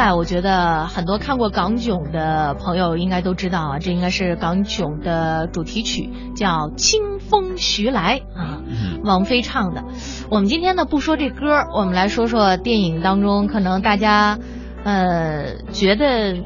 来，我觉得很多看过港囧的朋友应该都知道啊，这应该是港囧的主题曲，叫《清风徐来》啊，王菲唱的。我们今天呢不说这歌，我们来说说电影当中可能大家呃觉得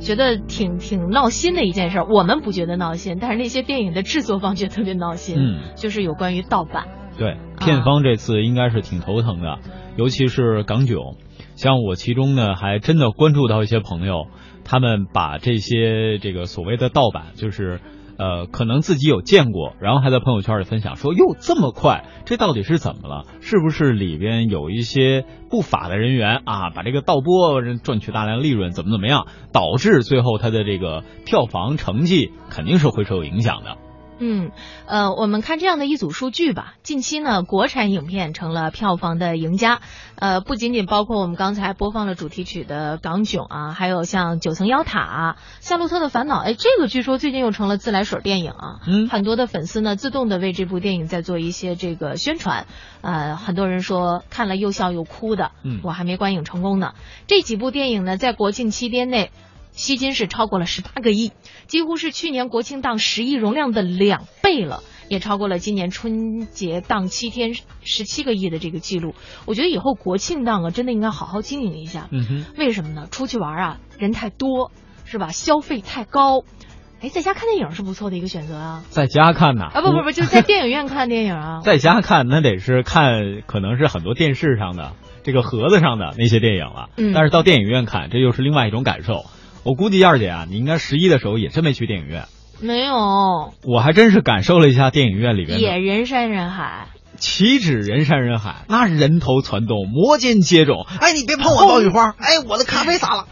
觉得挺挺闹心的一件事。我们不觉得闹心，但是那些电影的制作方觉得特别闹心。嗯，就是有关于盗版。对，片方这次应该是挺头疼的，尤其是港囧。像我其中呢，还真的关注到一些朋友，他们把这些这个所谓的盗版，就是呃，可能自己有见过，然后还在朋友圈里分享说，哟，这么快，这到底是怎么了？是不是里边有一些不法的人员啊，把这个盗播赚取大量利润，怎么怎么样，导致最后他的这个票房成绩肯定是会受影响的。嗯，呃，我们看这样的一组数据吧。近期呢，国产影片成了票房的赢家，呃，不仅仅包括我们刚才播放了主题曲的港囧啊，还有像《九层妖塔》《夏洛特的烦恼》。哎，这个据说最近又成了自来水电影啊。嗯，很多的粉丝呢，自动的为这部电影在做一些这个宣传。呃，很多人说看了又笑又哭的。嗯，我还没观影成功呢。这几部电影呢，在国庆期间内。吸金是超过了十八个亿，几乎是去年国庆档十亿容量的两倍了，也超过了今年春节档七天十七个亿的这个记录。我觉得以后国庆档啊，真的应该好好经营一下。嗯哼，为什么呢？出去玩啊，人太多，是吧？消费太高。哎，在家看电影是不错的一个选择啊。在家看呐？啊不不不，就在电影院看电影啊。在家看那得是看，可能是很多电视上的这个盒子上的那些电影了。嗯。但是到电影院看，这又是另外一种感受。我估计燕儿姐啊，你应该十一的时候也真没去电影院。没有。我还真是感受了一下电影院里边。也人山人海。岂止人山人海，那人头攒动，摩肩接踵。哎，你别碰我爆米花！哎，我的咖啡洒了。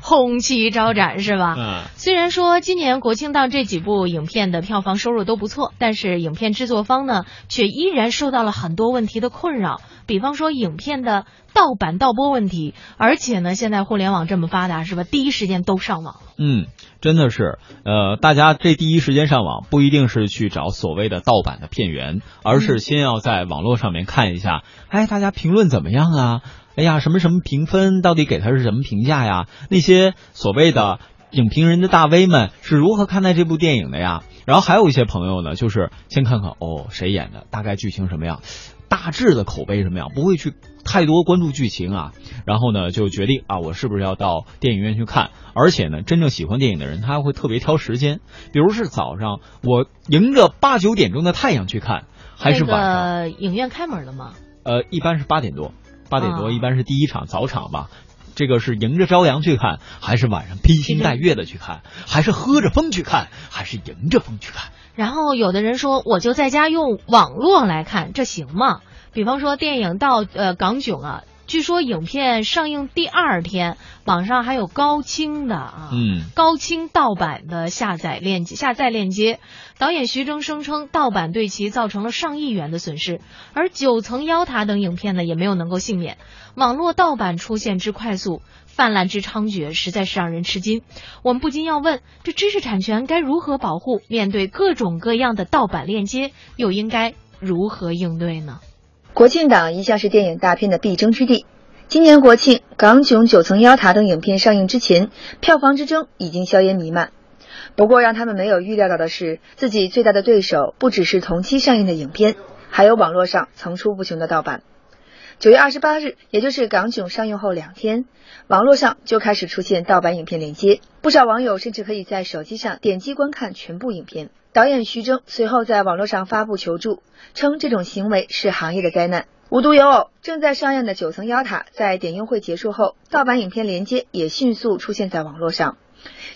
红旗招展是吧？嗯。虽然说今年国庆档这几部影片的票房收入都不错，但是影片制作方呢，却依然受到了很多问题的困扰。比方说影片的盗版盗播问题，而且呢，现在互联网这么发达，是吧？第一时间都上网。嗯，真的是，呃，大家这第一时间上网，不一定是去找所谓的盗版的片源，而是先要在网络上面看一下，哎，大家评论怎么样啊？哎呀，什么什么评分，到底给他是什么评价呀？那些所谓的影评人的大 V 们是如何看待这部电影的呀？然后还有一些朋友呢，就是先看看哦，谁演的，大概剧情什么样，大致的口碑什么样，不会去太多关注剧情啊。然后呢，就决定啊，我是不是要到电影院去看？而且呢，真正喜欢电影的人，他会特别挑时间，比如是早上，我迎着八九点钟的太阳去看，还是晚上？影院开门了吗？呃，一般是八点多。八点多一般是第一场早场吧，这个是迎着朝阳去看，还是晚上披星戴月的去看，还是喝着风去看，还是迎着风去看？然后有的人说，我就在家用网络来看，这行吗？比方说电影到呃港囧啊。据说影片上映第二天，网上还有高清的啊，嗯，高清盗版的下载链接，下载链接。导演徐峥声称，盗版对其造成了上亿元的损失，而《九层妖塔》等影片呢，也没有能够幸免。网络盗版出现之快速、泛滥之猖獗，实在是让人吃惊。我们不禁要问：这知识产权该如何保护？面对各种各样的盗版链接，又应该如何应对呢？国庆档一向是电影大片的必争之地。今年国庆，《港囧》《九层妖塔》等影片上映之前，票房之争已经硝烟弥漫。不过，让他们没有预料到的是，自己最大的对手不只是同期上映的影片，还有网络上层出不穷的盗版。九月二十八日，也就是《港囧》上映后两天，网络上就开始出现盗版影片链接，不少网友甚至可以在手机上点击观看全部影片。导演徐峥随后在网络上发布求助，称这种行为是行业的灾难。无独有偶，正在上映的《九层妖塔》在点映会结束后，盗版影片连接也迅速出现在网络上。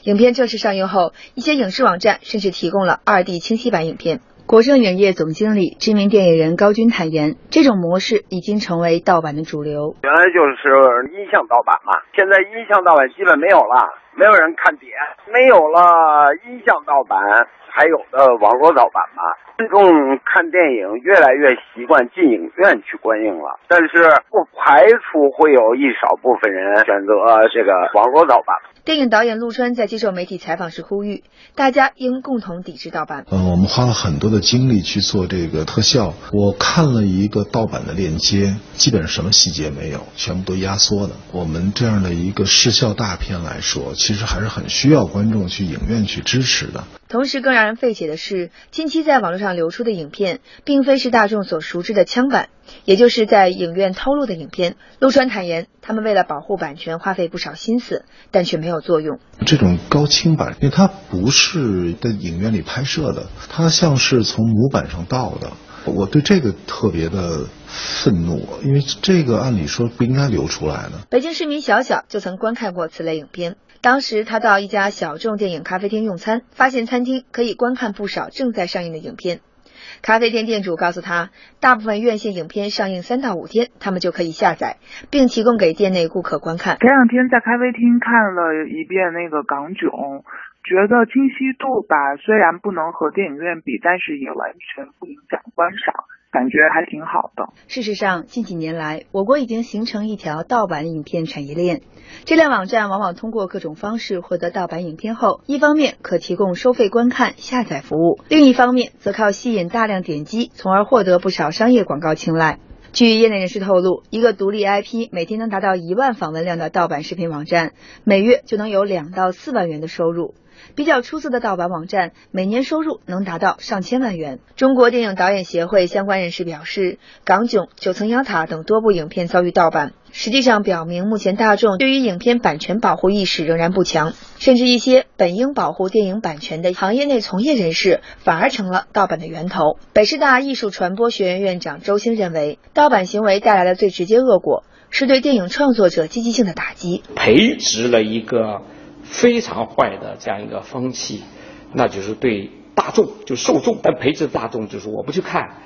影片正式上映后，一些影视网站甚至提供了二 D 清晰版影片。国盛影业总经理、知名电影人高军坦言，这种模式已经成为盗版的主流。原来就是音像盗版嘛，现在音像盗版基本没有了。没有人看碟，没有了音像盗版，还有的网络盗版吧。观众看电影越来越习惯进影院去观影了，但是不排除会有一少部分人选择这个网络盗版。电影导演陆川在接受媒体采访时呼吁，大家应共同抵制盗版。嗯，我们花了很多的精力去做这个特效，我看了一个盗版的链接，基本上什么细节没有，全部都压缩的。我们这样的一个视效大片来说，其实还是很需要观众去影院去支持的。同时，更让人费解的是，近期在网络上流出的影片，并非是大众所熟知的枪版，也就是在影院偷录的影片。陆川坦言，他们为了保护版权，花费不少心思，但却没有作用。这种高清版，因为它不是在影院里拍摄的，它像是从模板上盗的。我对这个特别的愤怒，因为这个按理说不应该流出来的。北京市民小小就曾观看过此类影片。当时他到一家小众电影咖啡厅用餐，发现餐厅可以观看不少正在上映的影片。咖啡店店主告诉他，大部分院线影片上映三到五天，他们就可以下载，并提供给店内顾客观看。前两天在咖啡厅看了一遍那个《港囧》，觉得清晰度吧，虽然不能和电影院比，但是也完全不影响观赏。感觉还挺好的。事实上，近几年来，我国已经形成一条盗版影片产业链。这类网站往往通过各种方式获得盗版影片后，一方面可提供收费观看、下载服务，另一方面则靠吸引大量点击，从而获得不少商业广告青睐。据业内人士透露，一个独立 IP 每天能达到一万访问量的盗版视频网站，每月就能有两到四万元的收入。比较出色的盗版网站，每年收入能达到上千万元。中国电影导演协会相关人士表示，《港囧》《九层妖塔》等多部影片遭遇盗版，实际上表明目前大众对于影片版权保护意识仍然不强，甚至一些本应保护电影版权的行业内从业人士，反而成了盗版的源头。北师大艺术传播学院院长周星认为，盗版行为带来的最直接恶果，是对电影创作者积极性的打击，培植了一个。非常坏的这样一个风气，那就是对大众就受众，但培植大众就是我不去看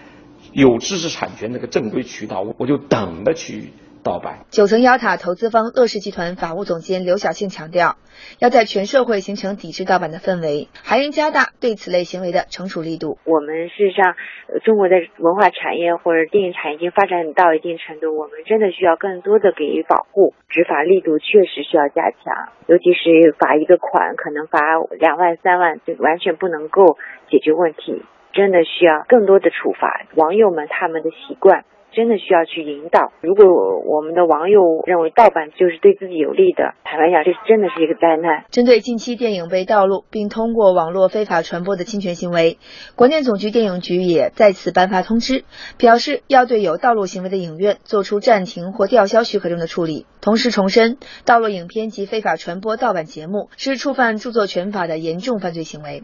有知识产权那个正规渠道，我就等着去。盗版。九层妖塔投资方乐视集团法务总监刘晓庆强调，要在全社会形成抵制盗版的氛围，还应加大对此类行为的惩处力度。我们事实上，中国的文化产业或者电影产业已经发展到一定程度，我们真的需要更多的给予保护，执法力度确实需要加强，尤其是罚一个款可能罚两万三万，就完全不能够解决问题，真的需要更多的处罚。网友们他们的习惯。真的需要去引导。如果我们的网友认为盗版就是对自己有利的，坦白讲，这真的是一个灾难。针对近期电影被盗录并通过网络非法传播的侵权行为，国内总局电影局也再次颁发通知，表示要对有盗录行为的影院做出暂停或吊销许可证的处理。同时重申，盗录影片及非法传播盗版节目是触犯著作权法的严重犯罪行为。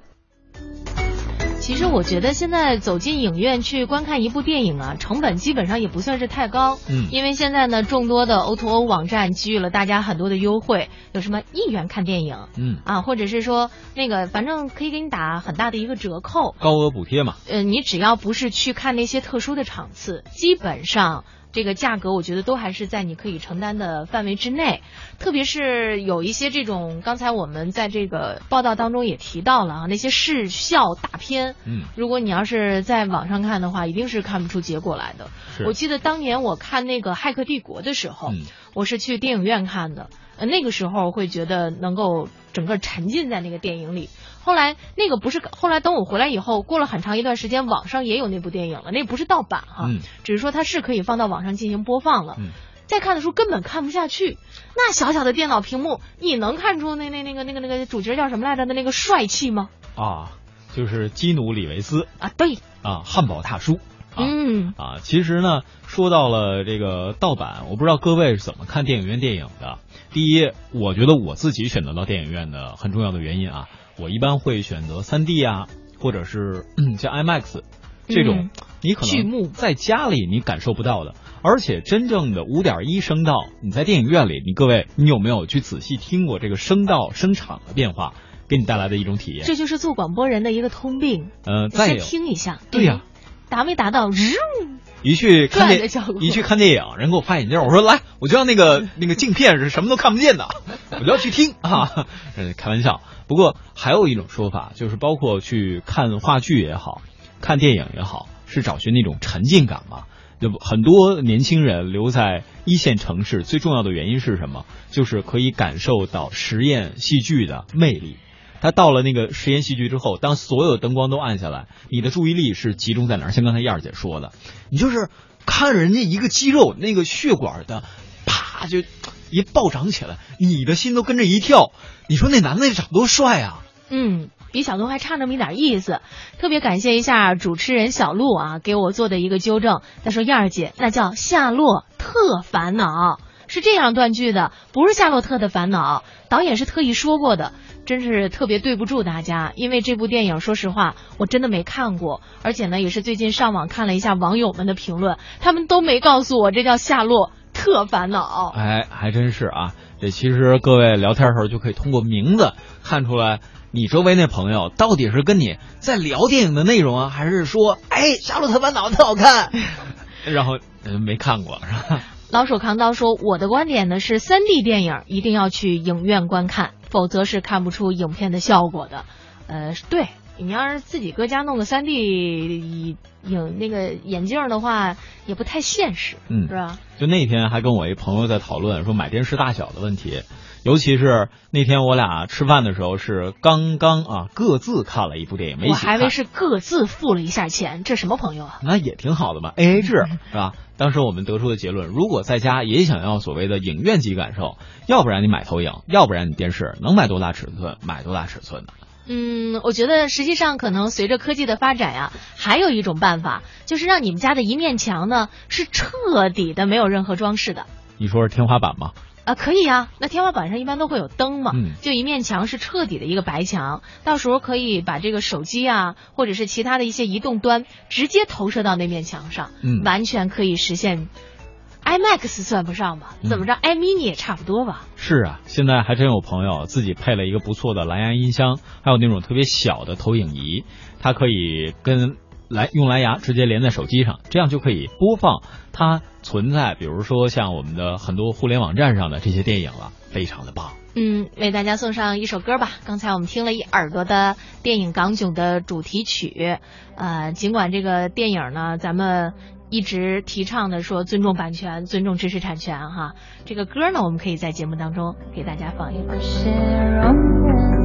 其实我觉得现在走进影院去观看一部电影啊，成本基本上也不算是太高。嗯，因为现在呢，众多的 O to O 网站给予了大家很多的优惠，有什么一元看电影，嗯啊，或者是说那个反正可以给你打很大的一个折扣，高额补贴嘛。呃，你只要不是去看那些特殊的场次，基本上。这个价格我觉得都还是在你可以承担的范围之内，特别是有一些这种，刚才我们在这个报道当中也提到了啊，那些视效大片，嗯，如果你要是在网上看的话，一定是看不出结果来的。我记得当年我看那个《骇客帝国》的时候，我是去电影院看的，呃，那个时候会觉得能够整个沉浸在那个电影里。后来那个不是，后来等我回来以后，过了很长一段时间，网上也有那部电影了。那不是盗版哈，只是说它是可以放到网上进行播放了。再看的时候根本看不下去，那小小的电脑屏幕，你能看出那那那个那个那个主角叫什么来着的那个帅气吗？啊，就是基努里维斯啊，对啊，汉堡大叔。嗯啊，其实呢，说到了这个盗版，我不知道各位是怎么看电影院电影的。第一，我觉得我自己选择到电影院的很重要的原因啊。我一般会选择三 D 啊，或者是像 IMAX 这种，你可能在家里你感受不到的，而且真正的五点一声道，你在电影院里，你各位，你有没有去仔细听过这个声道声场的变化，给你带来的一种体验？这就是做广播人的一个通病。呃，再听一下，对呀，达没达到？一去看电转的效果一去看电影，人给我发眼镜，我说来，我就要那个 那个镜片是什么都看不见的，我就要去听啊，呃开玩笑。不过还有一种说法，就是包括去看话剧也好，看电影也好，是找寻那种沉浸感嘛。就很多年轻人留在一线城市，最重要的原因是什么？就是可以感受到实验戏剧的魅力。他到了那个实验戏剧之后，当所有灯光都暗下来，你的注意力是集中在哪儿？像刚才燕儿姐说的，你就是看着人家一个肌肉那个血管的，啪就一暴涨起来，你的心都跟着一跳。你说那男的长多帅啊！嗯，比小鹿还差那么一点意思。特别感谢一下主持人小鹿啊，给我做的一个纠正。他说燕儿姐那叫夏洛特烦恼，是这样断句的，不是夏洛特的烦恼。导演是特意说过的。真是特别对不住大家，因为这部电影，说实话，我真的没看过，而且呢，也是最近上网看了一下网友们的评论，他们都没告诉我这叫夏洛特烦恼。哎，还真是啊！这其实各位聊天的时候就可以通过名字看出来，你周围那朋友到底是跟你在聊电影的内容啊，还是说，哎，夏洛特烦恼特好看，然后嗯没看过是吧？老手扛刀说，我的观点呢是，三 D 电影一定要去影院观看。否则是看不出影片的效果的，呃，对你要是自己搁家弄个三 D 影那个眼镜的话，也不太现实，嗯，是吧？就那天还跟我一朋友在讨论说买电视大小的问题，尤其是那天我俩吃饭的时候是刚刚啊各自看了一部电影，没我还以为是各自付了一下钱，这什么朋友啊？那也挺好的嘛，A A 制是吧？当时我们得出的结论，如果在家也想要所谓的影院级感受，要不然你买投影，要不然你电视能买多大尺寸买多大尺寸的。嗯，我觉得实际上可能随着科技的发展呀，还有一种办法，就是让你们家的一面墙呢是彻底的没有任何装饰的。你说是天花板吗？啊，可以啊，那天花板上一般都会有灯嘛，嗯，就一面墙是彻底的一个白墙，到时候可以把这个手机啊，或者是其他的一些移动端直接投射到那面墙上，嗯，完全可以实现。IMAX 算不上吧，怎么着，iMini 也差不多吧。是啊，现在还真有朋友自己配了一个不错的蓝牙音箱，还有那种特别小的投影仪，它可以跟蓝用蓝牙直接连在手机上，这样就可以播放它存在，比如说像我们的很多互联网站上的这些电影了，非常的棒。嗯，为大家送上一首歌吧。刚才我们听了一耳朵的电影《港囧》的主题曲，呃，尽管这个电影呢，咱们。一直提倡的说尊重版权、尊重知识产权哈，这个歌呢，我们可以在节目当中给大家放一放。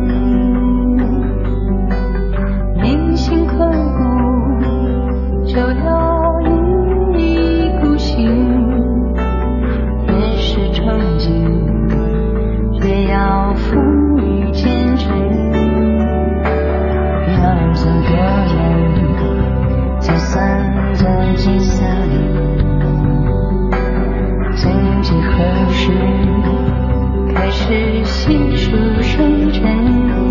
何时开始细数生辰？